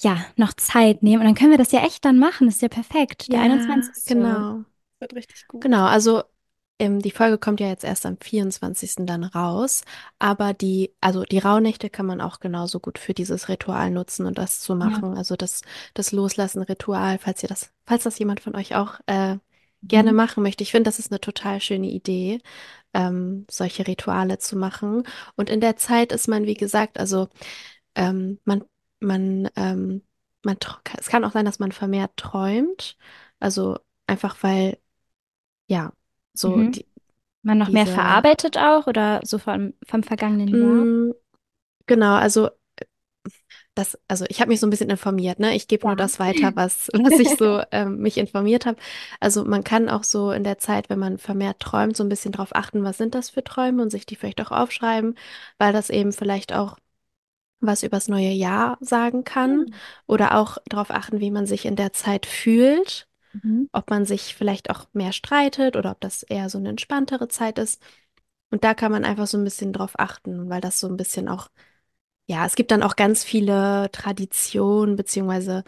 ja noch Zeit nehmen und dann können wir das ja echt dann machen. Das ist ja perfekt. Der ja, 21. genau. Wird richtig gut. Genau, also ähm, die Folge kommt ja jetzt erst am 24. dann raus, aber die, also die Rauhnächte kann man auch genauso gut für dieses Ritual nutzen und das zu machen. Also das, das Loslassen-Ritual, falls ihr das, falls das jemand von euch auch äh, gerne Mhm. machen möchte. Ich finde, das ist eine total schöne Idee, ähm, solche Rituale zu machen. Und in der Zeit ist man, wie gesagt, also ähm, man, man, ähm, man, es kann auch sein, dass man vermehrt träumt. Also einfach weil, ja, so Mhm. die, Man noch mehr diese, verarbeitet auch oder so vom, vom vergangenen Jahr? Mm, genau, also das, also ich habe mich so ein bisschen informiert, ne? Ich gebe nur Ja. das weiter, was, was ich so ähm, mich informiert habe. Also man kann auch so in der Zeit, wenn man vermehrt träumt, so ein bisschen drauf achten, was sind das für Träume und sich die vielleicht auch aufschreiben, weil das eben vielleicht auch was übers neue Jahr sagen kann Hm. oder auch darauf achten, wie man sich in der Zeit fühlt, Mhm. ob man sich vielleicht auch mehr streitet oder ob das eher so eine entspanntere Zeit ist. Und da kann man einfach so ein bisschen drauf achten, weil das so ein bisschen auch ja, es gibt dann auch ganz viele Traditionen, beziehungsweise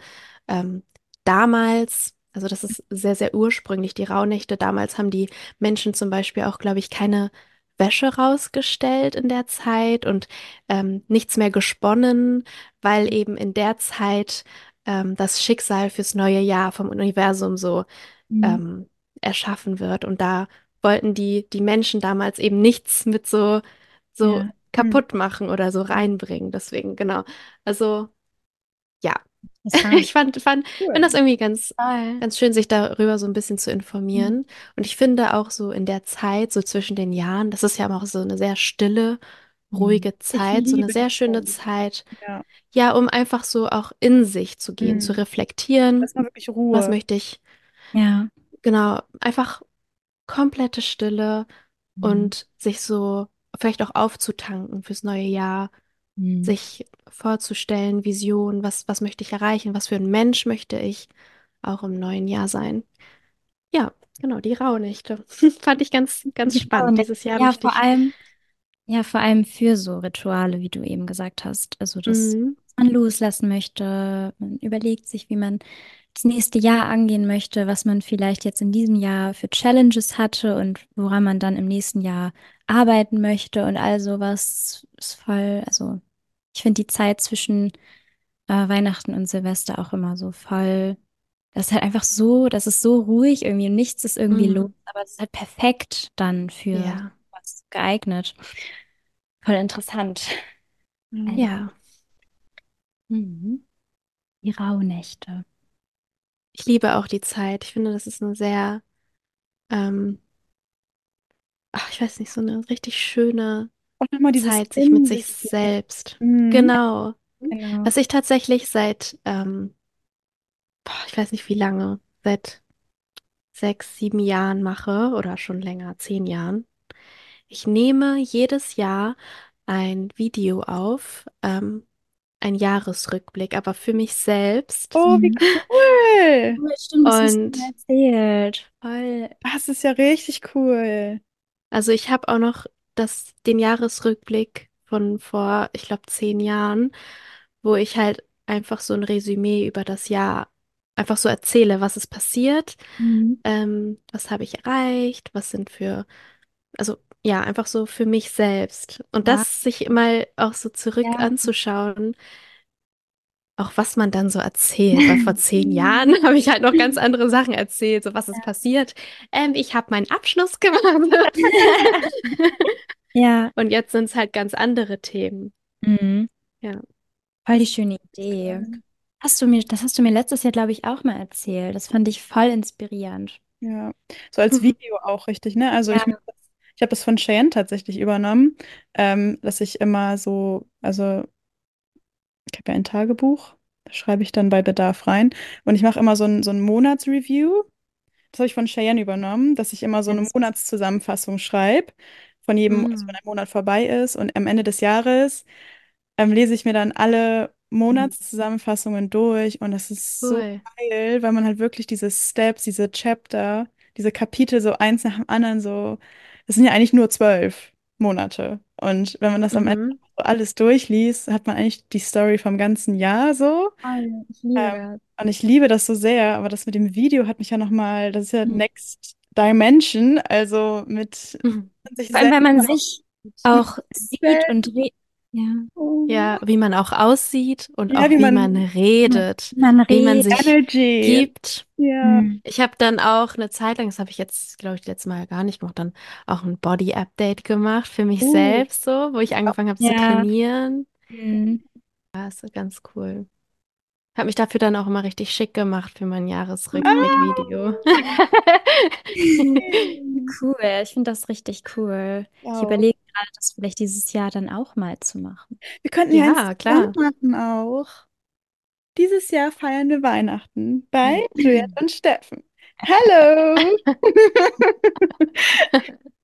ähm, damals, also das ist sehr, sehr ursprünglich, die Rauhnächte, damals haben die Menschen zum Beispiel auch, glaube ich, keine Wäsche rausgestellt in der Zeit und ähm, nichts mehr gesponnen, weil eben in der Zeit ähm, das Schicksal fürs neue Jahr vom Universum so Mhm. ähm, erschaffen wird. Und da wollten die, die Menschen damals eben nichts mit so, so Ja. kaputt machen oder so reinbringen. Deswegen, genau. Also, ja. Ich fand, fand, Cool. fand das irgendwie ganz, ganz schön, sich darüber so ein bisschen zu Mhm. informieren. Und ich finde auch so in der Zeit, so zwischen den Jahren, das ist ja auch so eine sehr stille, Mhm. ruhige Zeit, so eine sehr schöne Zeit. Zeit, Ja. ja, um einfach so auch in sich zu gehen, zu Hm. reflektieren, Lass mal wirklich was Ruhe. möchte ich, Ja. genau, einfach komplette Stille Mhm. und sich so vielleicht auch aufzutanken fürs neue Jahr, Mhm. sich vorzustellen, Vision, was, was möchte ich erreichen, was für ein Mensch möchte ich auch im neuen Jahr sein. Ja, genau, die Rauhnächte. Fand ich ganz, ganz spannend. Rauhnächte. Dieses Jahr Ja, vor allem, ja, vor allem für so Rituale, wie du eben gesagt hast. Also, dass Mhm, man loslassen möchte. Man überlegt sich, wie man das nächste Jahr angehen möchte, was man vielleicht jetzt in diesem Jahr für Challenges hatte und woran man dann im nächsten Jahr arbeiten möchte und all sowas ist voll, also ich finde die Zeit zwischen äh, Weihnachten und Silvester auch immer so voll. Das ist halt einfach so, das ist so ruhig irgendwie und nichts ist irgendwie los, mhm, aber es ist halt perfekt dann für ja, was geeignet. Voll interessant. Mhm. Ja. mhm. Die Rauhnächte. Ich liebe auch die Zeit. Ich finde, das ist eine sehr, ähm, ach, ich weiß nicht, so eine richtig schöne Auch nochmal dieses Zeit, sich mit sich selbst. Mhm. Genau. Genau. Was ich tatsächlich seit, ähm, boah, ich weiß nicht wie lange, seit sechs, sieben Jahren mache oder schon länger, zehn Jahren. Ich nehme jedes Jahr ein Video auf, ähm, ein Jahresrückblick, aber für mich selbst. Oh, wie Mhm. cool. Cool, stimmt, das hast du erzählt. Voll. Das ist ja richtig cool. also ich habe auch noch das, den Jahresrückblick von vor, ich glaube, zehn Jahren, wo ich halt einfach so ein Resümee über das Jahr einfach so erzähle, was ist passiert, Mhm. ähm, was habe ich erreicht, was sind für, also ja, einfach so für mich selbst. Und Ja, das sich mal auch so zurück ja. anzuschauen, auch was man dann so erzählt, weil vor zehn Jahren habe ich halt noch ganz andere Sachen erzählt, so was ist passiert. Ähm, ich habe meinen Abschluss gemacht. Ja, Und jetzt sind es halt ganz andere Themen. mhm. Ja. Voll die schöne Idee. Hast du mir, das hast du mir letztes Jahr, glaube ich, auch mal erzählt. Das fand ich voll inspirierend. Ja, so als Video auch richtig, ne? Also ich, Ja. ich habe das von Cheyenne tatsächlich übernommen, ähm, dass ich immer so, also ich habe ja ein Tagebuch, da schreibe ich dann bei Bedarf rein und ich mache immer so ein, so ein Monatsreview. Das habe ich von Cheyenne übernommen, dass ich immer so eine Monatszusammenfassung schreibe von jedem, also wenn ein Monat vorbei ist und am Ende des Jahres ähm, lese ich mir dann alle Monatszusammenfassungen durch und das ist so Cool. geil, weil man halt wirklich diese Steps, diese Chapter, diese Kapitel so eins nach dem anderen so, das sind ja eigentlich nur zwölf Monate und wenn man das am Ende Mhm. so alles durchliest, hat man eigentlich die Story vom ganzen Jahr so. Voll, ich liebe Ähm, und ich liebe das so sehr, aber das mit dem Video hat mich ja nochmal, das ist ja Mhm. Next Dimension, also mit Mhm. sich Vor allem, weil man sich auch sieht und ja. Ja, wie man auch aussieht und Ja, auch wie man- man redet, Man wie man redet. sich Energy. gibt. Ja. Mhm. Ich habe dann auch eine Zeit lang, das habe ich jetzt, glaube ich, letztes Mal gar nicht gemacht, dann auch ein Body-Update gemacht für mich Uh. selbst, so, wo ich angefangen habe zu Ja. trainieren. Mhm. Ja, ist so ganz cool. Habe mich dafür dann auch immer richtig schick gemacht für mein Ah. Jahresrückblick-Video. Cool, ich finde das richtig cool. Ich Auch. überlege gerade, das vielleicht dieses Jahr dann auch mal zu machen. Wir könnten ja Ja, klar. machen auch. Dieses Jahr feiern wir Weihnachten bei Juliette und Steffen. Hallo!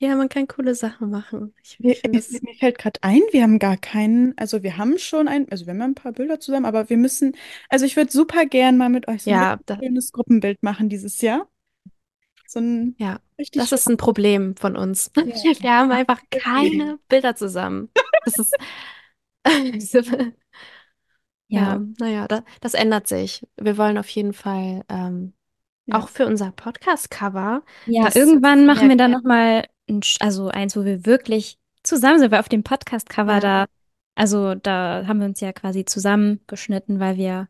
Ja, man kann coole Sachen machen. Ich, Wir, ich finde mir, das. mir fällt gerade ein, wir haben gar keinen, also wir haben schon ein, also wir haben ja ein paar Bilder zusammen, aber wir müssen, also ich würde super gern mal mit euch so ein Ja, richtig da, schönes Gruppenbild machen dieses Jahr. So ein ja, richtig das ist ein Problem von uns. Wir haben einfach keine Bilder zusammen. Das ist. Ja, Ja, naja, da, das ändert sich. Wir wollen auf jeden Fall ähm, Ja. auch für unser Podcast-Cover. ja, Das irgendwann machen wir dann nochmal, ein, also eins, wo wir wirklich zusammen sind, weil auf dem Podcast-Cover Ja. da, also da haben wir uns ja quasi zusammengeschnitten, weil wir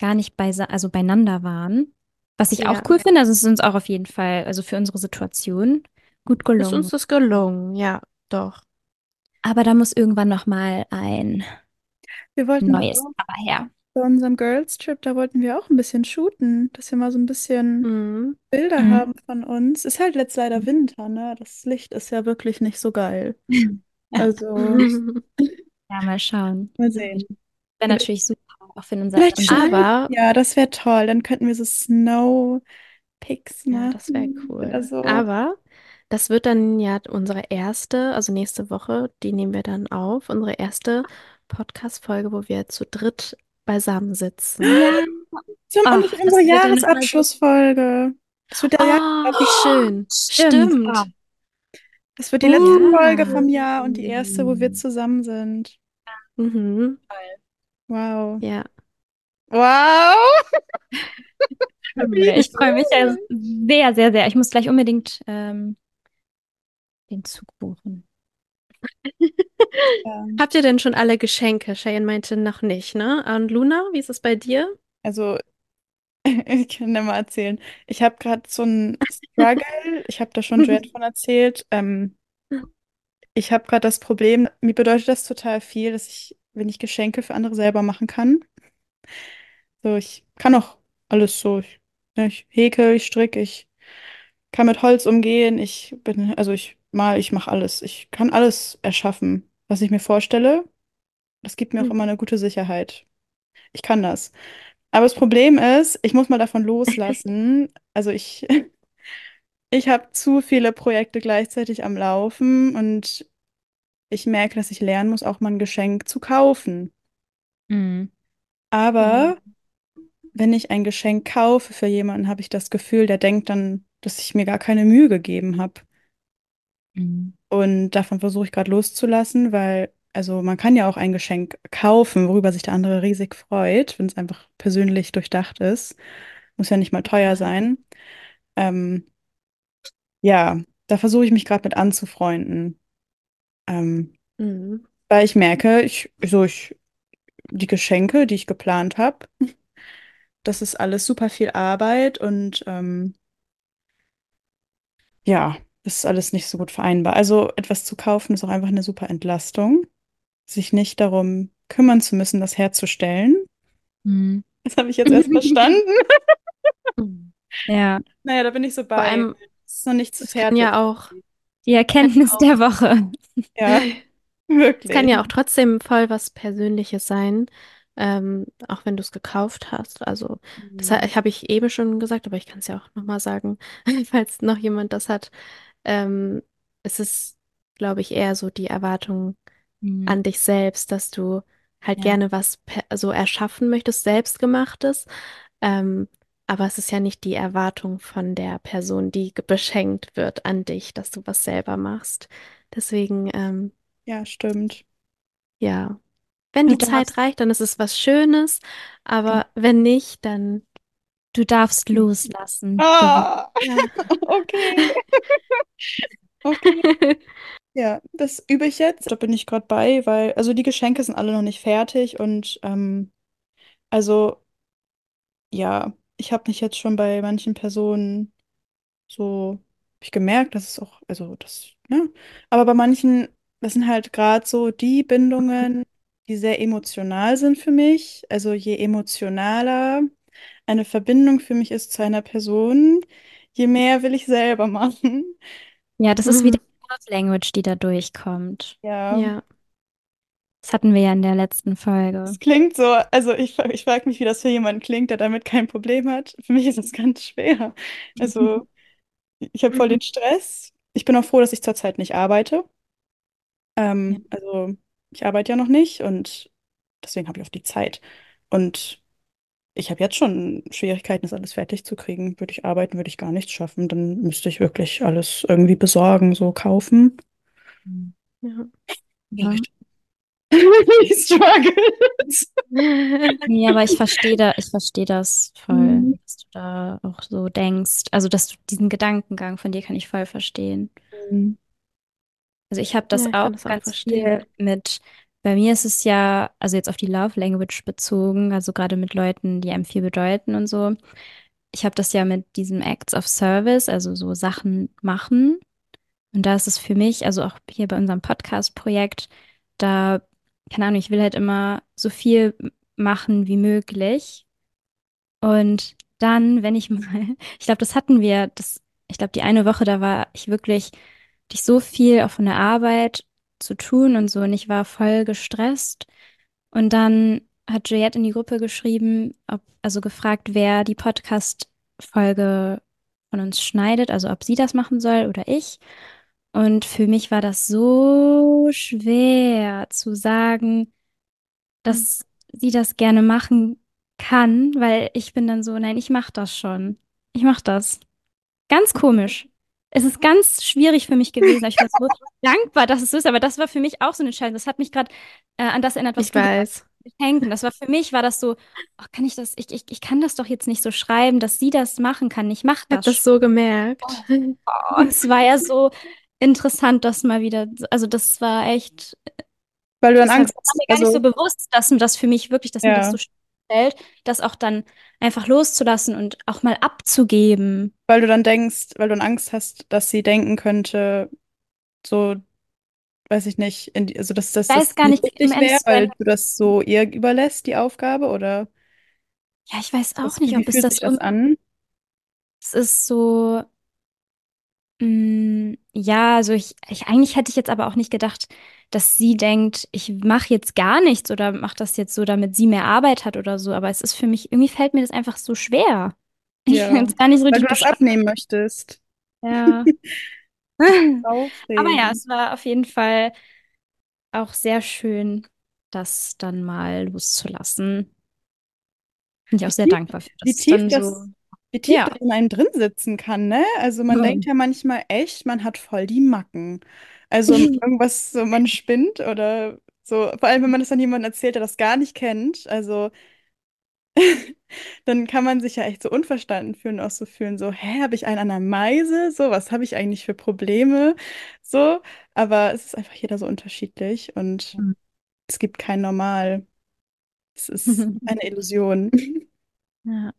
gar nicht beise also beieinander waren. Was ich auch Ja. cool finde, also es ist uns auch auf jeden Fall, also für unsere Situation gut Ist gelungen. uns das gelungen? Ja, doch. Aber da muss irgendwann nochmal ein Wir wollten neues auch Cover her. Bei unserem Girls Trip, da wollten wir auch ein bisschen shooten, dass wir mal so ein bisschen Mhm. Bilder Mhm. haben von uns. Ist halt jetzt leider Winter, ne? Das Licht ist ja wirklich nicht so geil. Also, Ja, mal schauen. mal sehen. Wäre natürlich super, auch für unser, Vielleicht unser schneit Aber Ja, das wäre toll. Dann könnten wir so Snow Pics ja, das wäre machen cool. oder so. Aber das wird dann ja unsere erste, also nächste Woche, die nehmen wir dann auf, unsere erste Podcast-Folge, wo wir zu dritt beisammen sitzen. Ja. Zum, Ach, das unsere so- Jahresabschlussfolge. Das wird der Oh, Jahresabschluss. wie schön. Stimmt. Stimmt. Das wird die letzte Ja. Folge vom Jahr und die erste, wo wir zusammen sind. Mhm. Wow. Ja. Wow! Ich freue mich sehr, sehr, sehr. Ich muss gleich unbedingt ähm, den Zug buchen. Ja. Habt ihr denn schon alle Geschenke? Cheyenne meinte noch nicht, ne? Und Luna, wie ist es bei dir? Also, ich kann dir mal erzählen. Ich habe gerade so einen Struggle. Ich habe da schon Jet von erzählt. Ähm, ich habe gerade das Problem, mir bedeutet das total viel, dass ich, wenn ich Geschenke für andere selber machen kann. So, ich kann auch alles so. Ich, ne, ich häkel, ich stricke, ich kann mit Holz umgehen. Ich bin, also ich mal, ich mache alles. Ich kann alles erschaffen, was ich mir vorstelle. Das gibt mir auch Hm. immer eine gute Sicherheit. Ich kann das. Aber das Problem ist, ich muss mal davon loslassen. Also ich, ich habe zu viele Projekte gleichzeitig am Laufen und ich merke, dass ich lernen muss, auch mal ein Geschenk zu kaufen. Mhm. Aber wenn ich ein Geschenk kaufe für jemanden, habe ich das Gefühl, der denkt dann, dass ich mir gar keine Mühe gegeben habe. Mhm. Und davon versuche ich gerade loszulassen, weil, also man kann ja auch ein Geschenk kaufen, worüber sich der andere riesig freut, wenn es einfach persönlich durchdacht ist. Muss ja nicht mal teuer sein. Ähm, ja, da versuche ich mich gerade mit anzufreunden. Ähm, Mhm. weil ich merke, ich, so ich, die Geschenke, die ich geplant habe, das ist alles super viel Arbeit und ähm, ja, das ist alles nicht so gut vereinbar. Also etwas zu kaufen ist auch einfach eine super Entlastung, sich nicht darum kümmern zu müssen, das herzustellen. Mhm. Das habe ich jetzt erst verstanden. Mhm. Ja, Naja, da bin ich so Vor bei. allem, Es ist noch nicht zu fertig. ja auch, die Erkenntnis der Woche. Ja, es kann wirklich. ja auch trotzdem voll was Persönliches sein, ähm, auch wenn du es gekauft hast. Also, das ha- habe ich eben schon gesagt, aber ich kann es ja auch nochmal sagen, falls noch jemand das hat. Ähm, es ist, glaube ich, eher so die Erwartung Mhm. an dich selbst, dass du halt Ja. gerne was per- so erschaffen möchtest, selbstgemachtes. Ähm, aber es ist ja nicht die Erwartung von der Person, die ge- beschenkt wird an dich, dass du was selber machst. Deswegen, ähm, Ja, stimmt. ja, wenn die Zeit reicht, dann ist es was Schönes, aber wenn nicht, dann du darfst loslassen. Ah, ja. okay. Okay. Ja, das übe ich jetzt. Da bin ich gerade bei, weil, also die Geschenke sind alle noch nicht fertig und ähm, also ja, ich habe mich jetzt schon bei manchen Personen so, ich gemerkt, dass es auch, also das, ne? Aber bei manchen, das sind halt gerade so die Bindungen, die sehr emotional sind für mich. Also je emotionaler eine Verbindung für mich ist zu einer Person, je mehr will ich selber machen. Ja, das ist wieder Love Language, die da durchkommt. Ja. Ja. Das hatten wir ja in der letzten Folge. Es klingt so, also ich, ich frage mich, wie das für jemanden klingt, der damit kein Problem hat. Für mich ist das ganz schwer. Also ich habe voll den Stress. Ich bin auch froh, dass ich zurzeit nicht arbeite. Ja. Ähm, also ich arbeite ja noch nicht und deswegen habe ich auch die Zeit. Und ich habe jetzt schon Schwierigkeiten, das alles fertig zu kriegen. Würde ich arbeiten, würde ich gar nichts schaffen. Dann müsste ich wirklich alles irgendwie besorgen, so kaufen. Ja. Ja. Ich struggle. Nee, aber ich verstehe da, ich verstehe das voll, Mhm. dass du da auch so denkst. Also, dass du diesen Gedankengang von dir kann ich voll verstehen. Mhm. Also ich habe das Ja, ich auch das auch ganz verstehen. viel mit, bei mir ist es ja, also jetzt auf die Love Language bezogen, also gerade mit Leuten, die einem viel bedeuten und so. Ich habe das ja mit diesem Acts of Service, also so Sachen machen. Und da ist es für mich, also auch hier bei unserem Podcast-Projekt, da, keine Ahnung, ich will halt immer so viel machen wie möglich. Und dann, wenn ich mal, ich glaube, das hatten wir, das, ich glaube, die eine Woche, da war ich wirklich, hatte ich so viel auch von der Arbeit zu tun und so, und ich war voll gestresst. Und dann hat Juliette in die Gruppe geschrieben, ob, also gefragt, wer die Podcast-Folge von uns schneidet, also ob sie das machen soll oder ich. Und für mich war das so schwer zu sagen, dass sie das gerne machen kann, weil ich bin dann so, nein, ich mach das schon. Ich mach das. Ganz komisch. Es ist ganz schwierig für mich gewesen. Ich war so dankbar, dass es so ist, aber das war für mich auch so eine Entscheidung. Das hat mich gerade äh, an das erinnert, was Ich du weiß. Geschenken. Das war für mich, war das so, ach, kann ich das, ich, ich, ich kann das doch jetzt nicht so schreiben, dass sie das machen kann. Ich mach Ich habe das das so gemerkt. schon. Oh, es war ja so interessant, das mal wieder, also das war echt, Weil du dann das war, Angst war hast. mir gar nicht so Also, bewusst, dass mir das für mich wirklich, dass mir das ja. so fällt, das auch dann einfach loszulassen und auch mal abzugeben. Weil du dann denkst, weil du Angst hast, dass sie denken könnte, so, weiß ich nicht, die, also dass, dass das gar nicht richtig wäre, weil du das so ihr überlässt, die Aufgabe, oder ja, ich weiß auch nicht, ob es das das an? es ist so, mm, ja, also ich, ich, eigentlich hätte ich jetzt aber auch nicht gedacht, dass sie denkt, ich mache jetzt gar nichts oder mache das jetzt so, damit sie mehr Arbeit hat oder so, aber es ist für mich, irgendwie fällt mir das einfach so schwer. Ich kann Ja, es gar nicht so weil richtig du das beschreiben. abnehmen möchtest. Ja. Aber ja, Aufregend. es war auf jeden Fall auch sehr schön, das dann mal loszulassen. Bin ich auch Wie sehr tief, dankbar für, wie dass es tief dann das, so, wie tief ja. das in einem drin sitzen kann, ne? Also man denkt ja manchmal echt, man hat voll die Macken. Also irgendwas, so man spinnt oder so, vor allem wenn man das dann jemandem erzählt, der das gar nicht kennt. Also dann kann man sich ja echt so unverstanden fühlen, auch so fühlen, so, hä, habe ich einen an der Meise? So, was habe ich eigentlich für Probleme? So, aber es ist einfach jeder so unterschiedlich und Mhm. es gibt kein Normal. Es ist eine Illusion. Ja.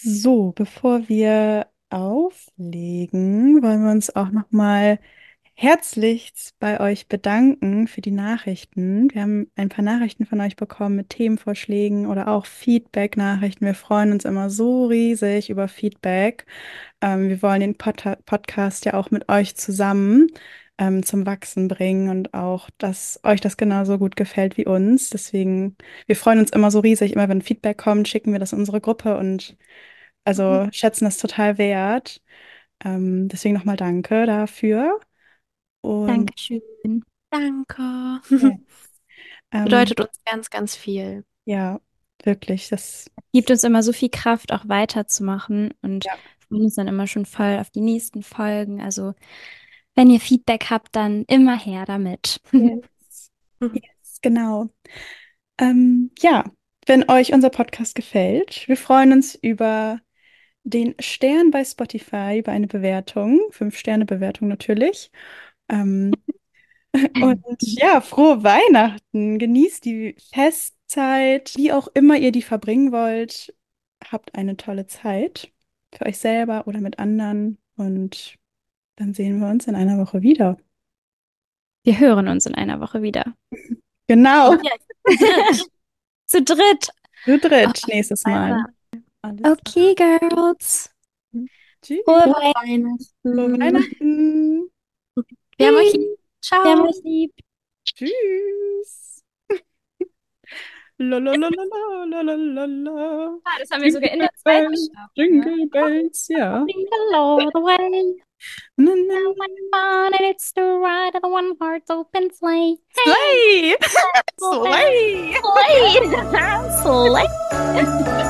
So, bevor wir auflegen, wollen wir uns auch nochmal herzlichst bei euch bedanken für die Nachrichten. Wir haben ein paar Nachrichten von euch bekommen mit Themenvorschlägen oder auch Feedback-Nachrichten. Wir freuen uns immer so riesig über Feedback. Ähm, wir wollen den Pod Podcast ja auch mit euch zusammen ähm, zum Wachsen bringen und auch, dass euch das genauso gut gefällt wie uns. Deswegen, wir freuen uns immer so riesig, immer wenn Feedback kommt, schicken wir das in unsere Gruppe und also schätzen das total wert. Ähm, deswegen nochmal danke dafür. Und Dankeschön. Danke. ja, ähm, Bedeutet uns ganz, ganz viel. ja, wirklich, das Gibt uns immer so viel Kraft, auch weiterzumachen und Ja. freuen uns dann immer schon voll auf die nächsten Folgen. Also, wenn ihr Feedback habt, dann immer her damit. Yes. Yes, genau. Ähm, ja, wenn euch unser Podcast gefällt, wir freuen uns über den Stern bei Spotify, über eine Bewertung, Fünf-Sterne-Bewertung natürlich. Ähm, und ja, frohe Weihnachten, genießt die Festzeit, wie auch immer ihr die verbringen wollt. Habt eine tolle Zeit für euch selber oder mit anderen und dann sehen wir uns in einer Woche wieder. Wir hören uns in einer Woche wieder. Genau, Zu dritt. zu dritt nächstes Mal. Alles klar. Okay, Girls. Tschüss. Frohe Weihnachten. Frohe Weihnachten. Wir haben euch lieb. Ciao. Wir haben euch lieb. Tschüss. Lalalala, Ah, das haben wir sogar in der Jingle bells. Jingle bells, ja. Jingle all the way. on and it's the ride of the one heart's open sleigh. Hey. Sleigh! Sleigh! Sleigh! Sleigh!